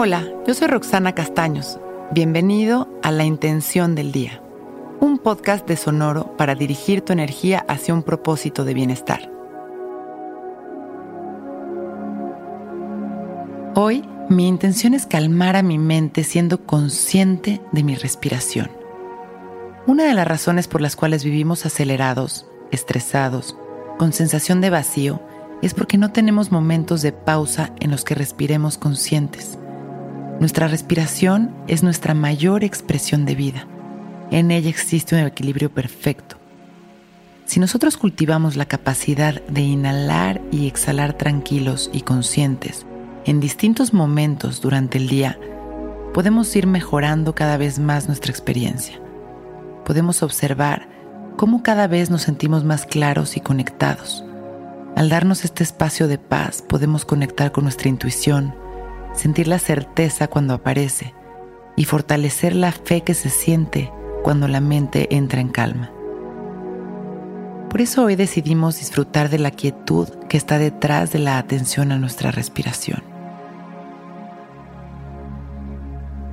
Hola, yo soy Roxana Castaños. Bienvenido a La Intención del Día, un podcast de Sonoro para dirigir tu energía hacia un propósito de bienestar. Hoy mi intención es calmar a mi mente siendo consciente de mi respiración. Una de las razones por las cuales vivimos acelerados, estresados, con sensación de vacío, es porque no tenemos momentos de pausa en los que respiremos conscientes nuestra respiración es nuestra mayor expresión de vida. En ella existe un equilibrio perfecto. Si nosotros cultivamos la capacidad de inhalar y exhalar tranquilos y conscientes en distintos momentos durante el día, podemos ir mejorando cada vez más nuestra experiencia. Podemos observar cómo cada vez nos sentimos más claros y conectados. Al darnos este espacio de paz, podemos conectar con nuestra intuición, sentir la certeza cuando aparece y fortalecer la fe que se siente cuando la mente entra en calma. Por eso hoy decidimos disfrutar de la quietud que está detrás de la atención a nuestra respiración.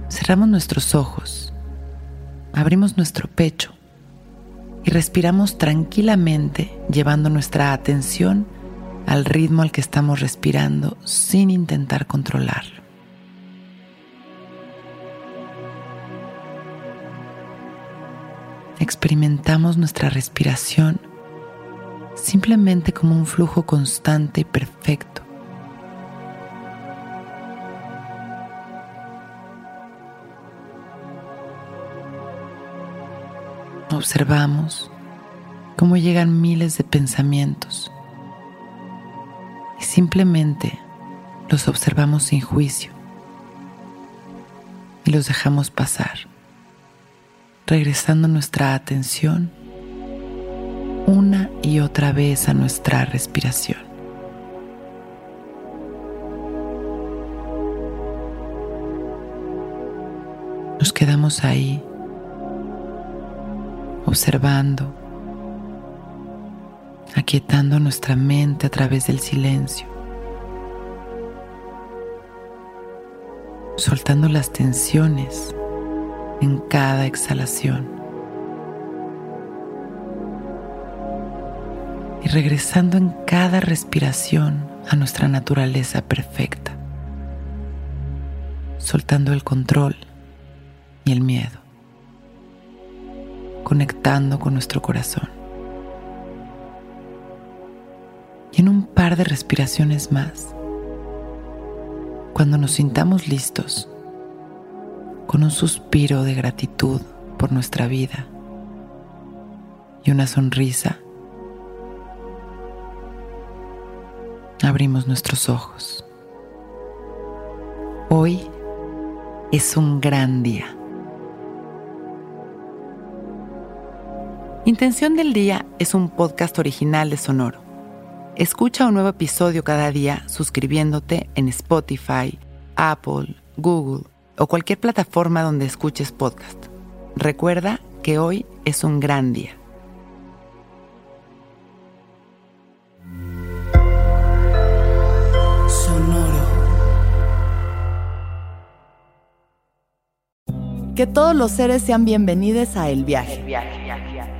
Cerramos nuestros ojos, abrimos nuestro pecho y respiramos tranquilamente llevando nuestra atención al ritmo al que estamos respirando sin intentar controlarlo. Experimentamos nuestra respiración simplemente como un flujo constante y perfecto. Observamos cómo llegan miles de pensamientos simplemente los observamos sin juicio y los dejamos pasar, regresando nuestra atención una y otra vez a nuestra respiración. Nos quedamos ahí observando aquietando nuestra mente a través del silencio, soltando las tensiones en cada exhalación y regresando en cada respiración a nuestra naturaleza perfecta, soltando el control y el miedo, conectando con nuestro corazón. Par de respiraciones más, cuando nos sintamos listos, con un suspiro de gratitud por nuestra vida y una sonrisa, abrimos nuestros ojos. Hoy es un gran día. Intención del Día es un podcast original de Sonoro. Escucha un nuevo episodio cada día suscribiéndote en Spotify, Apple, Google o cualquier plataforma donde escuches podcast. Recuerda que hoy es un gran día. Sonoro. Que todos los seres sean bienvenidos a El Viaje. El viaje